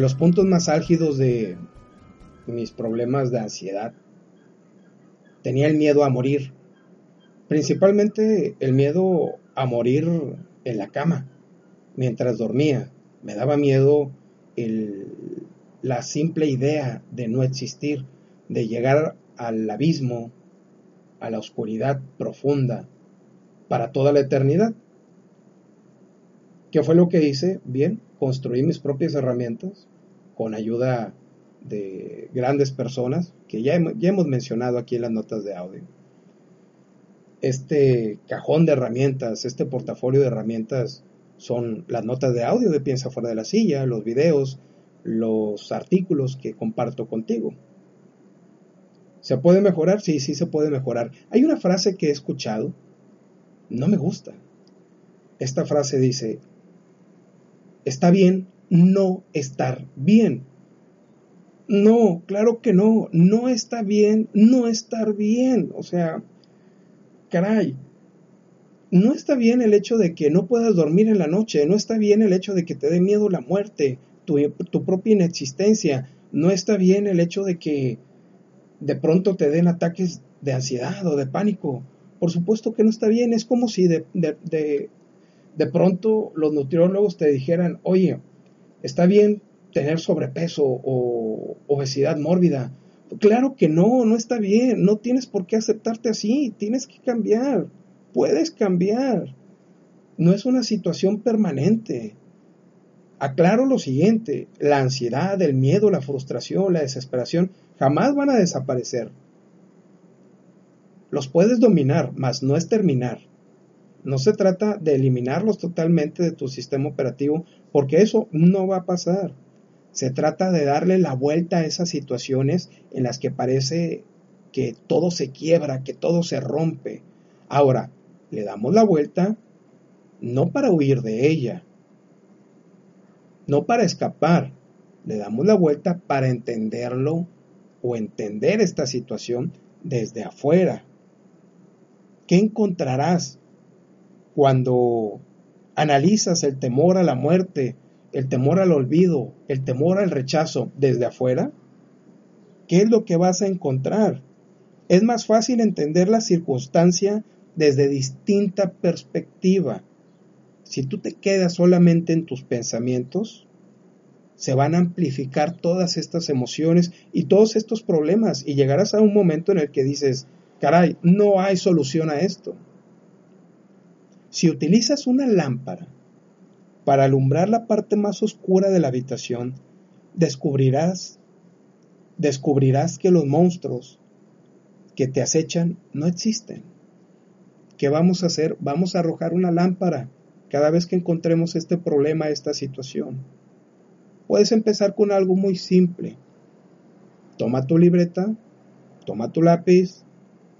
los puntos más álgidos de mis problemas de ansiedad, tenía el miedo a morir. Principalmente el miedo a morir en la cama, mientras dormía. Me daba miedo la simple idea de no existir, de llegar al abismo, a la oscuridad profunda, para toda la eternidad. ¿Qué fue lo que hice? Bien, construí mis propias herramientas con ayuda de grandes personas que ya, ya hemos mencionado aquí en las notas de audio. Este cajón de herramientas, este portafolio de herramientas son las notas de audio de Piensa fuera de la silla, los videos, los artículos que comparto contigo. ¿Se puede mejorar? Sí, sí se puede mejorar. Hay una frase que he escuchado, no me gusta. Esta frase dice, está bien no estar bien. No, claro que no, no está bien no estar bien. O sea, caray, no está bien el hecho de que no puedas dormir en la noche, no está bien el hecho de que te dé miedo la muerte, tu, tu propia inexistencia, no está bien el hecho de que de pronto te den ataques de ansiedad o de pánico. Por supuesto que no está bien, es como si de, pronto los nutriólogos te dijeran, oye, está bien tener sobrepeso o obesidad mórbida. Claro que no, no está bien, no tienes por qué aceptarte así, tienes que cambiar puedes cambiar. No es una situación permanente. Aclaro lo siguiente, la ansiedad, el miedo, la frustración, la desesperación jamás van a desaparecer. Los puedes dominar, mas no es terminar. No se trata de eliminarlos totalmente de tu sistema operativo, porque eso no va a pasar. Se trata de darle la vuelta a esas situaciones en las que parece que todo se quiebra, que todo se rompe. Ahora, le damos la vuelta no para huir de ella, no para escapar, le damos la vuelta para entenderlo o entender esta situación desde afuera. ¿Qué encontrarás cuando analizas el temor a la muerte, el temor al olvido, el temor al rechazo desde afuera? ¿Qué es lo que vas a encontrar? Es más fácil entender la circunstancia desde distinta perspectiva. Si tú te quedas solamente en tus pensamientos, se van a amplificar todas estas emociones y todos estos problemas y llegarás a un momento en el que dices, caray, no hay solución a esto. Si utilizas una lámpara para alumbrar la parte más oscura de la habitación, descubrirás descubrirás que los monstruos que te acechan no existen. ¿Qué vamos a hacer? Vamos a arrojar una lámpara cada vez que encontremos este problema, esta situación. Puedes empezar con algo muy simple. Toma tu libreta, toma tu lápiz,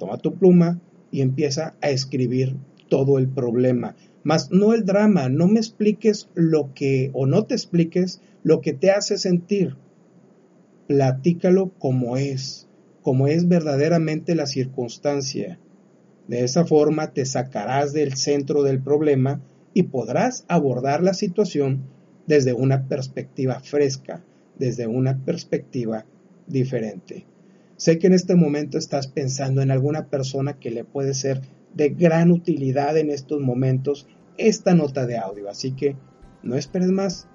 toma tu pluma y empieza a escribir todo el problema. Mas no el drama, no me expliques lo que o no te expliques lo que te hace sentir. Platícalo como es, como es verdaderamente la circunstancia. De esa forma te sacarás del centro del problema y podrás abordar la situación desde una perspectiva fresca, desde una perspectiva diferente. Sé que en este momento estás pensando en alguna persona que le puede ser de gran utilidad en estos momentos esta nota de audio, así que no esperes más,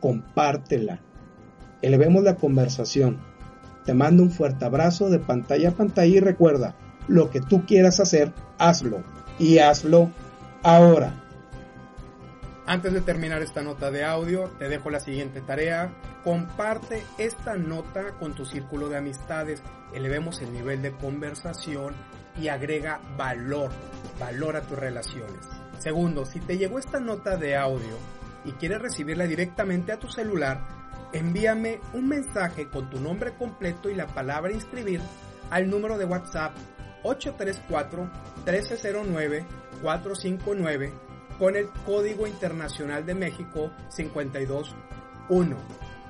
compártela. Elevemos la conversación. Te mando un fuerte abrazo de pantalla a pantalla y recuerda, lo que tú quieras hacer, hazlo. Y hazlo ahora. Antes de terminar esta nota de audio, te dejo la siguiente tarea. Comparte esta nota con tu círculo de amistades. Elevemos el nivel de conversación y agrega valor, valor a tus relaciones. Segundo, si te llegó esta nota de audio y quieres recibirla directamente a tu celular, envíame un mensaje con tu nombre completo y la palabra inscribir al número de WhatsApp 834-1309-459 con el Código Internacional de México 521.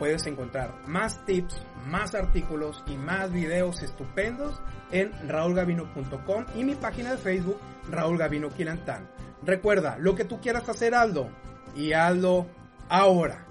Puedes encontrar más tips, más artículos y más videos estupendos en raulgavino.com y mi página de Facebook Raúl Gavino Quilantán. Recuerda, lo que tú quieras hacer, Aldo, y hazlo ahora.